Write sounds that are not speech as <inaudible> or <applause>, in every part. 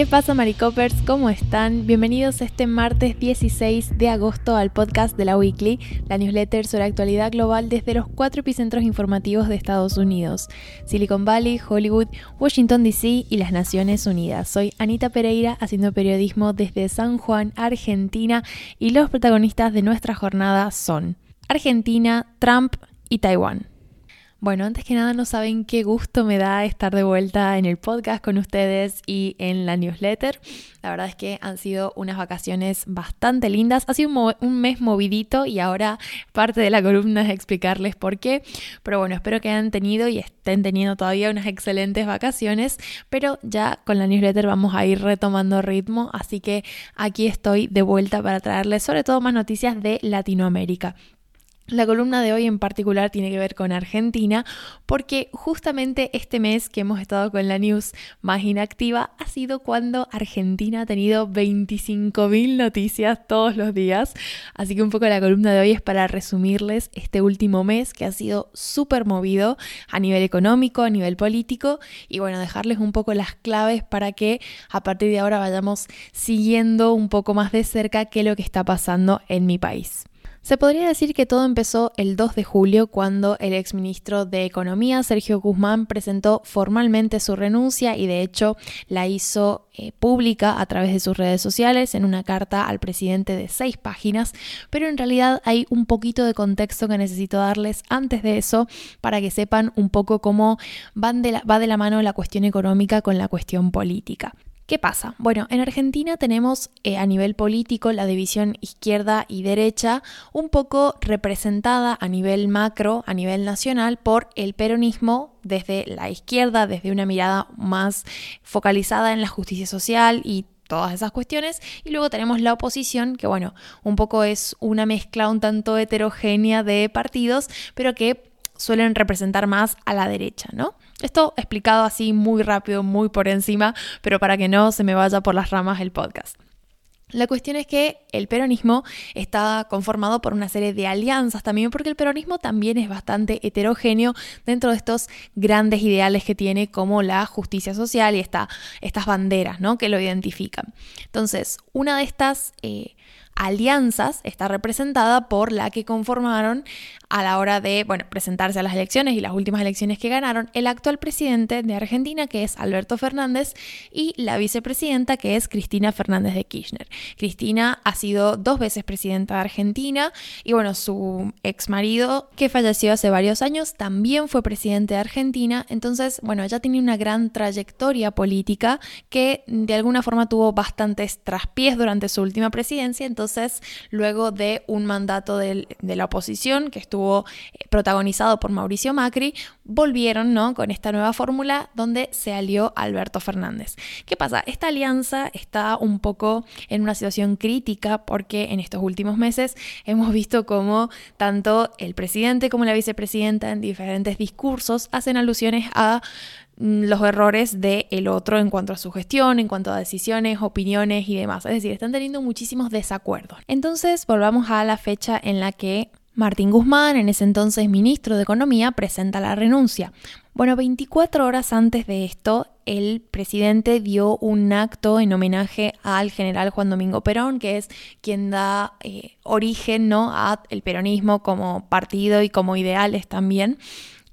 ¿Qué pasa Maricopers? ¿Cómo están? Bienvenidos este martes 16 de agosto al podcast de la Weekly, la newsletter sobre actualidad global desde los cuatro epicentros informativos de Estados Unidos, Silicon Valley, Hollywood, Washington DC y las Naciones Unidas. Soy Anita Pereira haciendo periodismo desde San Juan, Argentina y los protagonistas de nuestra jornada son Argentina, Trump y Taiwán. Bueno, antes que nada no saben qué gusto me da estar de vuelta en el podcast con ustedes y en la newsletter. La verdad es que han sido unas vacaciones bastante lindas. Ha sido un, mes movidito y ahora parte de la columna es explicarles por qué. Pero bueno, espero que hayan tenido y estén teniendo todavía unas excelentes vacaciones. Pero ya con la newsletter vamos a ir retomando ritmo. Así que aquí estoy de vuelta para traerles sobre todo más noticias de Latinoamérica. La columna de hoy en particular tiene que ver con Argentina porque justamente este mes que hemos estado con la news más inactiva ha sido cuando Argentina ha tenido 25.000 noticias todos los días. Así que un poco la columna de hoy es para resumirles este último mes que ha sido súper movido a nivel económico, a nivel político y bueno, dejarles un poco las claves para que a partir de ahora vayamos siguiendo un poco más de cerca qué es lo que está pasando en mi país. Se podría decir que todo empezó el 2 de julio cuando el exministro de Economía, Sergio Guzmán, presentó formalmente su renuncia y de hecho la hizo eh, pública a través de sus redes sociales en una carta al presidente de seis páginas, pero en realidad hay un poquito de contexto que necesito darles antes de eso para que sepan un poco cómo van va de la mano la cuestión económica con la cuestión política. ¿Qué pasa? Bueno, en Argentina tenemos eh, a nivel político la división izquierda y derecha un poco representada a nivel macro, a nivel nacional, por el peronismo desde la izquierda, desde una mirada más focalizada en la justicia social y todas esas cuestiones. Y luego tenemos la oposición, que bueno, un poco es una mezcla un tanto heterogénea de partidos, pero que suelen representar más a la derecha, ¿no? Esto explicado así muy rápido, muy por encima, pero para que no se me vaya por las ramas el podcast. La cuestión es que el peronismo está conformado por una serie de alianzas también, porque el peronismo también es bastante heterogéneo dentro de estos grandes ideales que tiene como la justicia social y estas banderas ¿no? que lo identifican. Entonces, una de estas eh, alianzas está representada por la que conformaron a la hora de bueno, presentarse a las elecciones y las últimas elecciones que ganaron el actual presidente de Argentina, que es Alberto Fernández, y la vicepresidenta, que es Cristina Fernández de Kirchner. Cristina ha sido dos veces presidenta de Argentina y bueno, su ex marido, que falleció hace varios años, también fue presidente de Argentina. Entonces, bueno, ella tiene una gran trayectoria política que de alguna forma tuvo bastantes traspiés durante su última presidencia. Entonces, luego de un mandato de, la oposición que estuvo eh, protagonizado por Mauricio Macri, volvieron ¿no? con esta nueva fórmula donde se alió Alberto Fernández. ¿Qué pasa? Esta alianza está un poco en una situación crítica porque en estos últimos meses hemos visto cómo tanto el presidente como la vicepresidenta en diferentes discursos hacen alusiones a los errores del el otro en cuanto a su gestión, en cuanto a decisiones, opiniones y demás. Es decir, están teniendo muchísimos desacuerdos. Entonces, volvamos a la fecha en la que Martín Guzmán, en ese entonces ministro de Economía, presenta la renuncia. Bueno, 24 horas antes de esto, el presidente dio un acto en homenaje al general Juan Domingo Perón, que es quien da eh, origen ¿no? al peronismo como partido y como ideales también.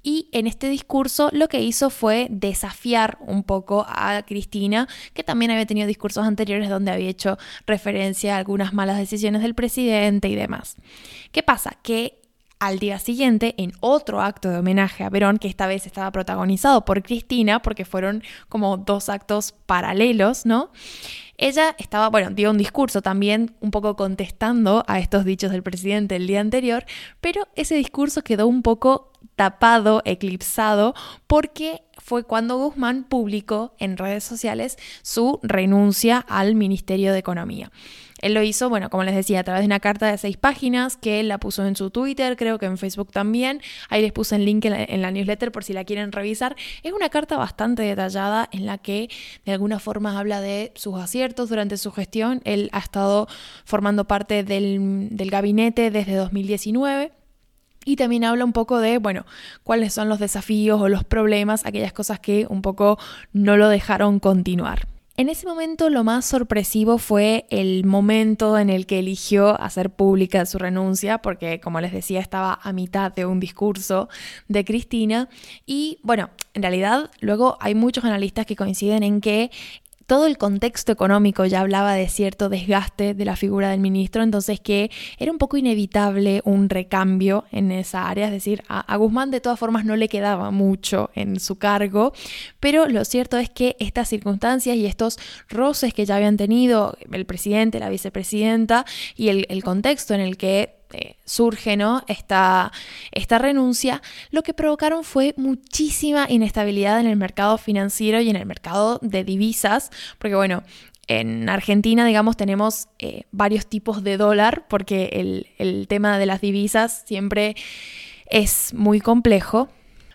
Y en este discurso lo que hizo fue desafiar un poco a Cristina, que también había tenido discursos anteriores donde había hecho referencia a algunas malas decisiones del presidente y demás. ¿Qué pasa? Que al día siguiente, en otro acto de homenaje a Perón, que esta vez estaba protagonizado por Cristina, porque fueron como dos actos paralelos, ¿no? Ella estaba, bueno, dio un discurso también un poco contestando a estos dichos del presidente el día anterior, pero ese discurso quedó un poco tapado, eclipsado, porque fue cuando Guzmán publicó en redes sociales su renuncia al Ministerio de Economía. Él lo hizo, bueno, como les decía, a través de una carta de seis páginas que él la puso en su Twitter, creo que en Facebook también. Ahí les puse el link en la, newsletter por si la quieren revisar. Es una carta bastante detallada en la que de alguna forma habla de sus aciertos durante su gestión. Él ha estado formando parte del, del gabinete desde 2019 y también habla un poco de, bueno, cuáles son los desafíos o los problemas, aquellas cosas que un poco no lo dejaron continuar. En ese momento lo más sorpresivo fue el momento en el que eligió hacer pública su renuncia, porque como les decía estaba a mitad de un discurso de Cristina. Y bueno, en realidad luego hay muchos analistas que coinciden en que todo el contexto económico ya hablaba de cierto desgaste de la figura del ministro, entonces que era un poco inevitable un recambio en esa área, es decir, a, Guzmán de todas formas no le quedaba mucho en su cargo, pero lo cierto es que estas circunstancias y estos roces que ya habían tenido el presidente, la vicepresidenta y el, contexto en el que eh, surge ¿no? esta, esta renuncia, lo que provocaron fue muchísima inestabilidad en el mercado financiero y en el mercado de divisas, porque bueno, en Argentina, digamos, tenemos eh, varios tipos de dólar, porque el, el tema de las divisas siempre es muy complejo,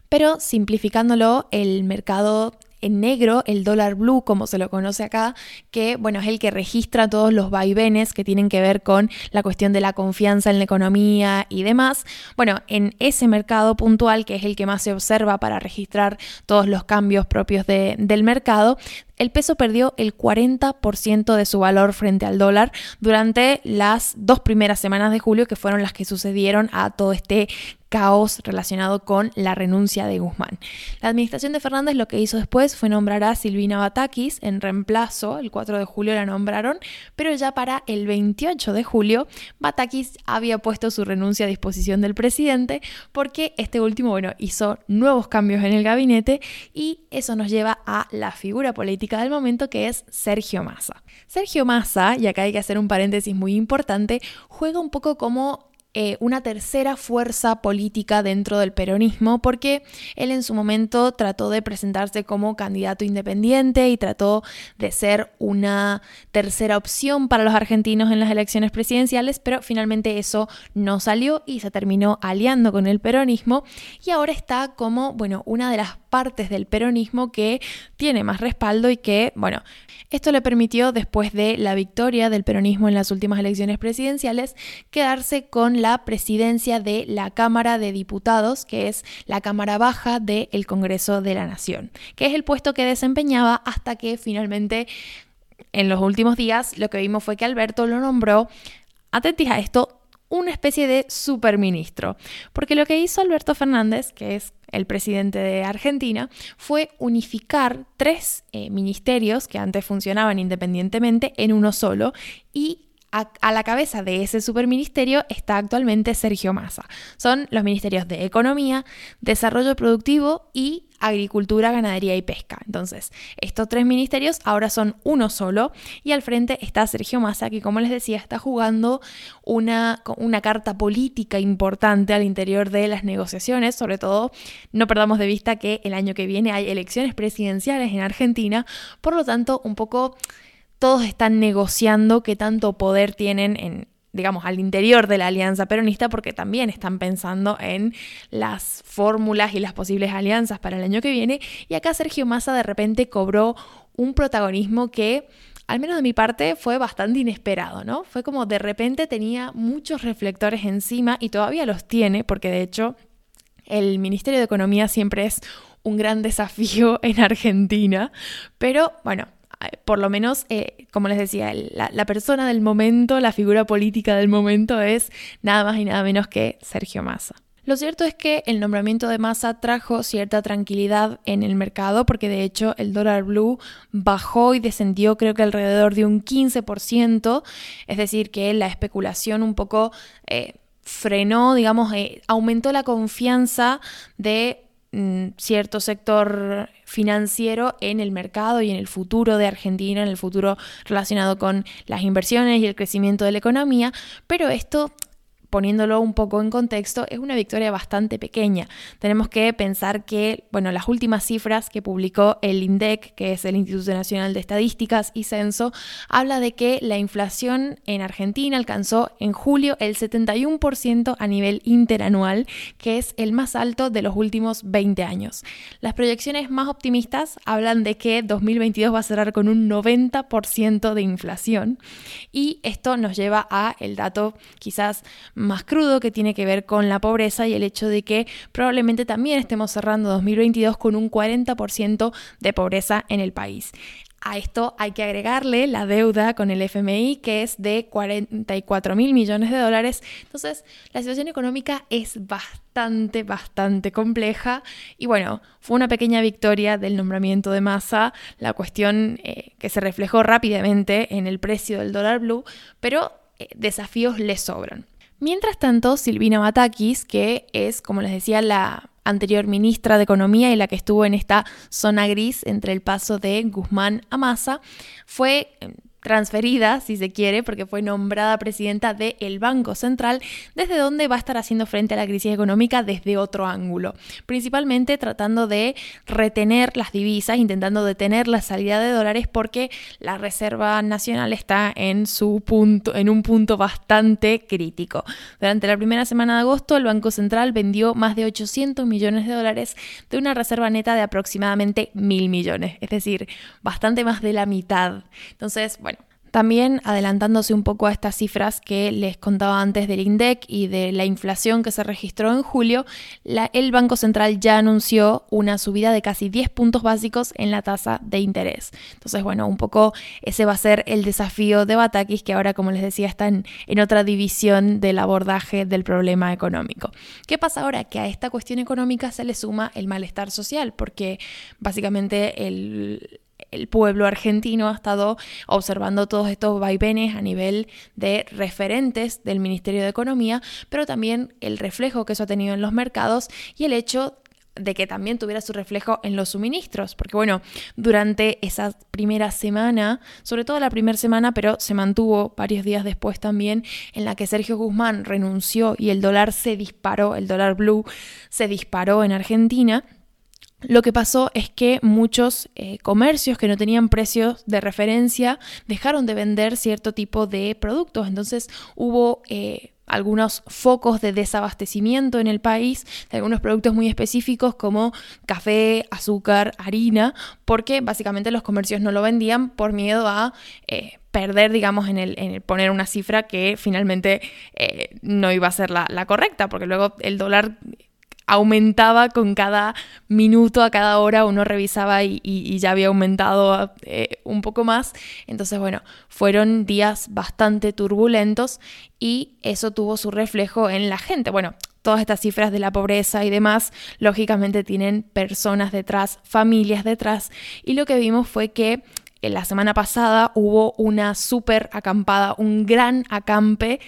pero simplificándolo, el mercado en negro el dólar blue, como se lo conoce acá, que bueno, es el que registra todos los vaivenes que tienen que ver con la cuestión de la confianza en la economía y demás. Bueno, en ese mercado puntual, que es el que más se observa para registrar todos los cambios propios del mercado, el peso perdió el 40% de su valor frente al dólar durante las dos primeras semanas de julio, que fueron las que sucedieron a todo este caos relacionado con la renuncia de Guzmán. La administración de Fernández lo que hizo después fue nombrar a Silvina Batakis en reemplazo, el 4 de julio la nombraron, pero ya para el 28 de julio Batakis había puesto su renuncia a disposición del presidente porque este último, bueno, hizo nuevos cambios en el gabinete y eso nos lleva a la figura política del momento que es Sergio Massa. Sergio Massa, y acá hay que hacer un paréntesis muy importante, juega un poco como eh, una tercera fuerza política dentro del peronismo, porque él en su momento trató de presentarse como candidato independiente y trató de ser una tercera opción para los argentinos en las elecciones presidenciales, pero finalmente eso no salió y se terminó aliando con el peronismo y ahora está como, bueno, una de las partes del peronismo que tiene más respaldo y que, bueno, esto le permitió, después de la victoria del peronismo en las últimas elecciones presidenciales, quedarse con la presidencia de la Cámara de Diputados, que es la Cámara Baja del Congreso de la Nación, que es el puesto que desempeñaba hasta que finalmente en los últimos días lo que vimos fue que Alberto lo nombró, atentis a esto, una especie de superministro. Porque lo que hizo Alberto Fernández, que es el presidente de Argentina, fue unificar tres eh, ministerios que antes funcionaban independientemente en uno solo y a, la cabeza de ese superministerio está actualmente Sergio Massa. Son los ministerios de Economía, Desarrollo Productivo y Agricultura, Ganadería y Pesca. Entonces, estos tres ministerios ahora son uno solo y al frente está Sergio Massa, que como les decía, está jugando una, una carta política importante al interior de las negociaciones. Sobre todo, no perdamos de vista que el año que viene hay elecciones presidenciales en Argentina, por lo tanto, un poco todos están negociando qué tanto poder tienen en, digamos, al interior de la alianza peronista, porque también están pensando en las fórmulas y las posibles alianzas para el año que viene. Y acá Sergio Massa de repente cobró un protagonismo que, al menos de mi parte, fue bastante inesperado, ¿no? Fue como de repente tenía muchos reflectores encima y todavía los tiene, porque de hecho el Ministerio de Economía siempre es un gran <laughs> desafío en Argentina, pero bueno, por lo menos, eh, como les decía, la, persona del momento, la figura política del momento es nada más y nada menos que Sergio Massa. Lo cierto es que el nombramiento de Massa trajo cierta tranquilidad en el mercado porque de hecho el dólar blue bajó y descendió creo que alrededor de un 15%, es decir que la especulación un poco eh, frenó, digamos, eh, aumentó la confianza de Mm, cierto sector financiero en el mercado y en el futuro de Argentina, en el futuro relacionado con las inversiones y el crecimiento de la economía, pero esto poniéndolo un poco en contexto, es una victoria bastante pequeña. Tenemos que pensar que, bueno, las últimas cifras que publicó el INDEC, que es el Instituto Nacional de Estadísticas y Censo, habla de que la inflación en Argentina alcanzó en julio el 71% a nivel interanual, que es el más alto de los últimos 20 años. Las proyecciones más optimistas hablan de que 2022 va a cerrar con un 90% de inflación y esto nos lleva a el dato quizás más crudo que tiene que ver con la pobreza y el hecho de que probablemente también estemos cerrando 2022 con un 40% de pobreza en el país. A esto hay que agregarle la deuda con el FMI, que es de 44 mil millones de dólares. Entonces, la situación económica es bastante, bastante compleja. Y bueno, fue una pequeña victoria del nombramiento de Massa, la cuestión eh, que se reflejó rápidamente en el precio del dólar blue, pero eh, desafíos le sobran. Mientras tanto, Silvina Batakis, que es, como les decía, la anterior ministra de Economía y la que estuvo en esta zona gris entre el paso de Guzmán a Massa, fue transferida, si se quiere, porque fue nombrada presidenta del Banco Central, desde donde va a estar haciendo frente a la crisis económica desde otro ángulo, principalmente tratando de retener las divisas, intentando detener la salida de dólares porque la Reserva Nacional está en su punto en un punto bastante crítico. Durante la primera semana de agosto, el Banco Central vendió más de 800 millones de dólares de una reserva neta de aproximadamente mil millones, es decir, bastante más de la mitad. Entonces, bueno, también adelantándose un poco a estas cifras que les contaba antes del INDEC y de la inflación que se registró en julio, el Banco Central ya anunció una subida de casi 10 puntos básicos en la tasa de interés. Entonces, bueno, un poco ese va a ser el desafío de Batakis, que ahora, como les decía, está en, en otra división del abordaje del problema económico. ¿Qué pasa ahora? Que a esta cuestión económica se le suma el malestar social, porque básicamente el, el pueblo argentino ha estado observando todos estos vaivenes a nivel de referentes del Ministerio de Economía, pero también el reflejo que eso ha tenido en los mercados y el hecho de que también tuviera su reflejo en los suministros, porque bueno, durante esa primera semana, sobre todo la primera semana, pero se mantuvo varios días después también, en la que Sergio Guzmán renunció y el dólar se disparó, el dólar blue se disparó en Argentina, lo que pasó es que muchos eh, comercios que no tenían precios de referencia dejaron de vender cierto tipo de productos. Entonces hubo eh, algunos focos de desabastecimiento en el país de algunos productos muy específicos como café, azúcar, harina, porque básicamente los comercios no lo vendían por miedo a eh, perder, digamos, en el, poner una cifra que finalmente no iba a ser la correcta, porque luego el dólar aumentaba con cada minuto, a cada hora uno revisaba y, ya había aumentado eh, un poco más. Entonces, bueno, fueron días bastante turbulentos y eso tuvo su reflejo en la gente. Bueno, todas estas cifras de la pobreza y demás, lógicamente tienen personas detrás, familias detrás, y lo que vimos fue que la semana pasada hubo una súper acampada, un gran acampe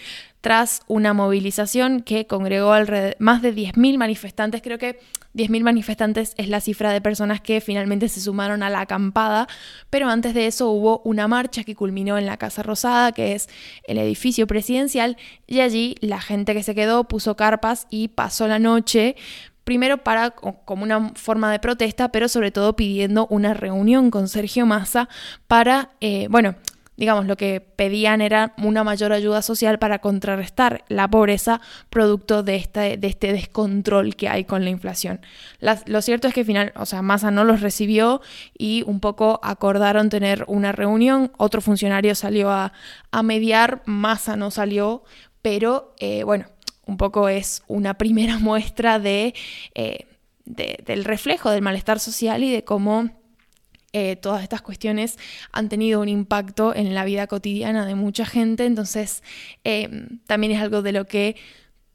tras una movilización que congregó más de 10.000 manifestantes. Creo que 10.000 manifestantes es la cifra de personas que finalmente se sumaron a la acampada, pero antes de eso hubo una marcha que culminó en la Casa Rosada, que es el edificio presidencial, y allí la gente que se quedó puso carpas y pasó la noche primero para como una forma de protesta, pero sobre todo pidiendo una reunión con Sergio Massa para, eh, bueno, digamos, lo que pedían era una mayor ayuda social para contrarrestar la pobreza producto de este, de descontrol que hay con la inflación. lo cierto es que final, o sea, Massa no los recibió y un poco acordaron tener una reunión, otro funcionario salió a, mediar, Massa no salió, pero eh, bueno, un poco es una <laughs> primera muestra de, eh, del reflejo del malestar social y de cómo eh, todas estas cuestiones han tenido un impacto en la vida cotidiana de mucha gente, entonces eh, también es algo de lo que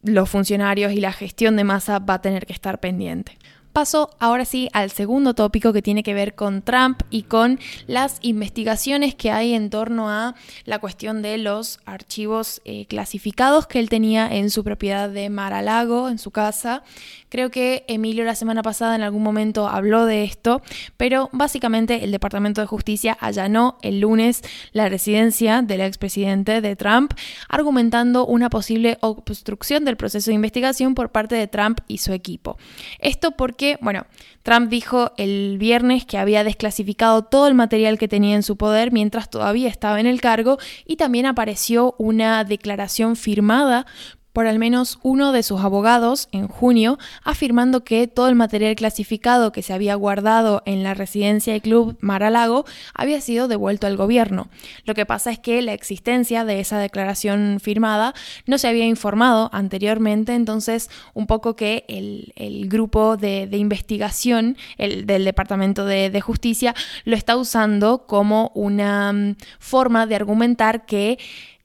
los funcionarios y la gestión de masa va a tener que estar pendiente. Paso ahora sí al segundo tópico que tiene que ver con Trump y con las investigaciones que hay en torno a la cuestión de los archivos eh, clasificados que él tenía en su propiedad de Mar-a-Lago, en su casa. Creo que Emilio la semana pasada en algún momento habló de esto, pero básicamente el Departamento de Justicia allanó el lunes la residencia del expresidente de Trump, argumentando una posible obstrucción del proceso de investigación por parte de Trump y su equipo. Esto porque bueno, Trump dijo el viernes que había desclasificado todo el material que tenía en su poder mientras todavía estaba en el cargo y también apareció una declaración firmada por al menos uno de sus abogados en junio, afirmando que todo el material clasificado que se había guardado en la residencia y club Mar-a-Lago había sido devuelto al gobierno. Lo que pasa es que la existencia de esa declaración firmada no se había informado anteriormente, entonces un poco que el, grupo de, investigación el, del Departamento de, de Justicia lo está usando como una mm, forma de argumentar que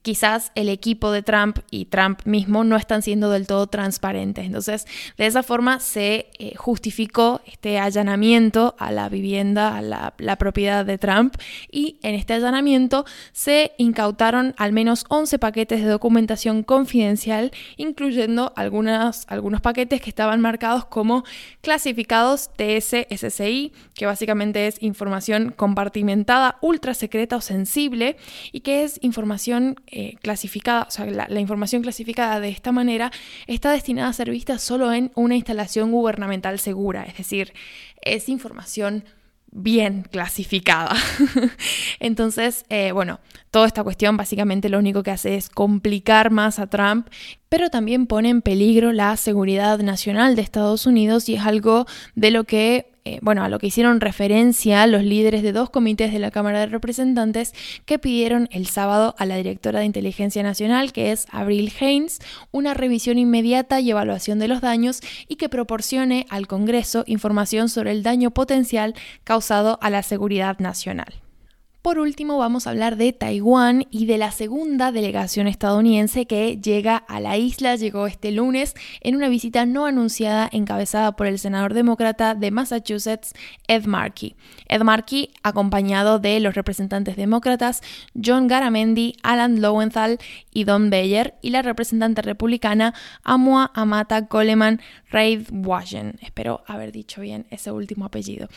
quizás el equipo de Trump y Trump mismo no están siendo del todo transparentes. Entonces, de esa forma se eh, justificó este allanamiento a la vivienda, a la, propiedad de Trump, y en este allanamiento se incautaron al menos 11 paquetes de documentación confidencial, incluyendo algunos paquetes que estaban marcados como clasificados TS-SCI, que básicamente es información compartimentada, ultra secreta o sensible, y que es información eh, clasificada, o sea, la, información clasificada de esta manera está destinada a ser vista solo en una instalación gubernamental segura, es decir, es información bien clasificada. <laughs> Entonces, eh, bueno, toda esta cuestión básicamente lo único que hace es complicar más a Trump, pero también pone en peligro la seguridad nacional de Estados Unidos y es algo de lo que eh, bueno, a lo que hicieron referencia los líderes de dos comités de la Cámara de Representantes que pidieron el sábado a la directora de Inteligencia Nacional, que es Avril Haines, una revisión inmediata y evaluación de los daños y que proporcione al Congreso información sobre el daño potencial causado a la seguridad nacional. Por último, vamos a hablar de Taiwán y de la segunda delegación estadounidense que llega a la isla. Llegó este lunes en una visita no anunciada encabezada por el senador demócrata de Massachusetts, Ed Markey. Ed Markey, acompañado de los representantes demócratas John Garamendi, Alan Lowenthal y Don Beyer, y la representante republicana Amua Amata Coleman Reid Washen. Espero haber dicho bien ese último apellido.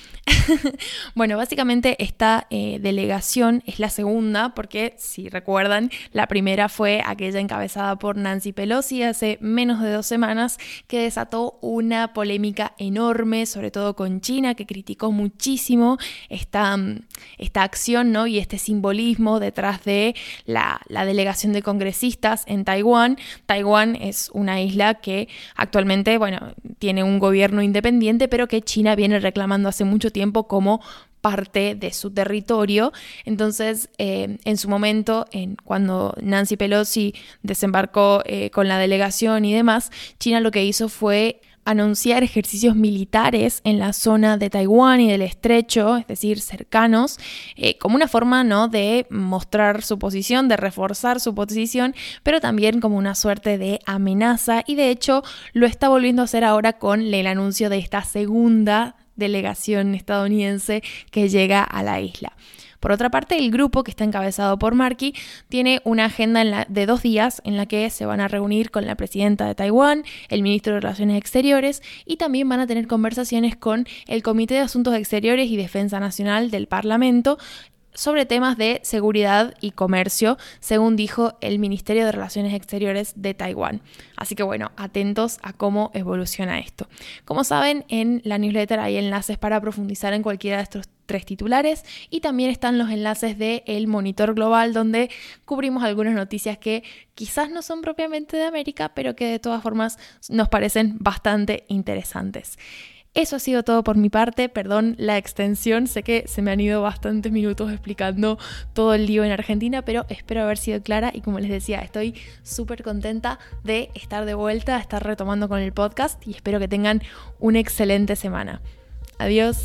<laughs> bueno, básicamente esta eh, delegación es la segunda, porque si recuerdan, la primera fue aquella encabezada por Nancy Pelosi hace menos de dos semanas, que desató una polémica enorme, sobre todo con China, que criticó muchísimo esta, mm, esta acción ¿no? y este simbolismo detrás de la, la delegación de congresistas en Taiwán. Taiwán es una isla que actualmente, bueno, tiene un gobierno independiente, pero que China viene reclamando hace mucho tiempo como parte de su territorio. Entonces, eh, en su momento, en, cuando Nancy Pelosi desembarcó eh, con la delegación y demás, China lo que hizo fue anunciar ejercicios militares en la zona de Taiwán y del estrecho, es decir, cercanos, eh, como una forma ¿no? de mostrar su posición, de reforzar su posición, pero también como una suerte de amenaza y de hecho lo está volviendo a hacer ahora con el anuncio de esta segunda delegación estadounidense que llega a la isla. Por otra parte, el grupo, que está encabezado por Markey, tiene una agenda de dos días en la que se van a reunir con la presidenta de Taiwán, el ministro de Relaciones Exteriores y también van a tener conversaciones con el Comité de Asuntos Exteriores y Defensa Nacional del Parlamento sobre temas de seguridad y comercio, según dijo el Ministerio de Relaciones Exteriores de Taiwán. Así que bueno, atentos a cómo evoluciona esto. Como saben, en la newsletter hay enlaces para profundizar en cualquiera de estos tres titulares y también están los enlaces de El Monitor Global donde cubrimos algunas noticias que quizás no son propiamente de América, pero que de todas formas nos parecen bastante interesantes. Eso ha sido todo por mi parte, perdón la extensión, sé que se me han ido bastantes minutos explicando todo el lío en Argentina, pero espero haber sido clara y como les decía, estoy súper contenta de estar de vuelta, de estar retomando con el podcast y espero que tengan una excelente semana. Adiós.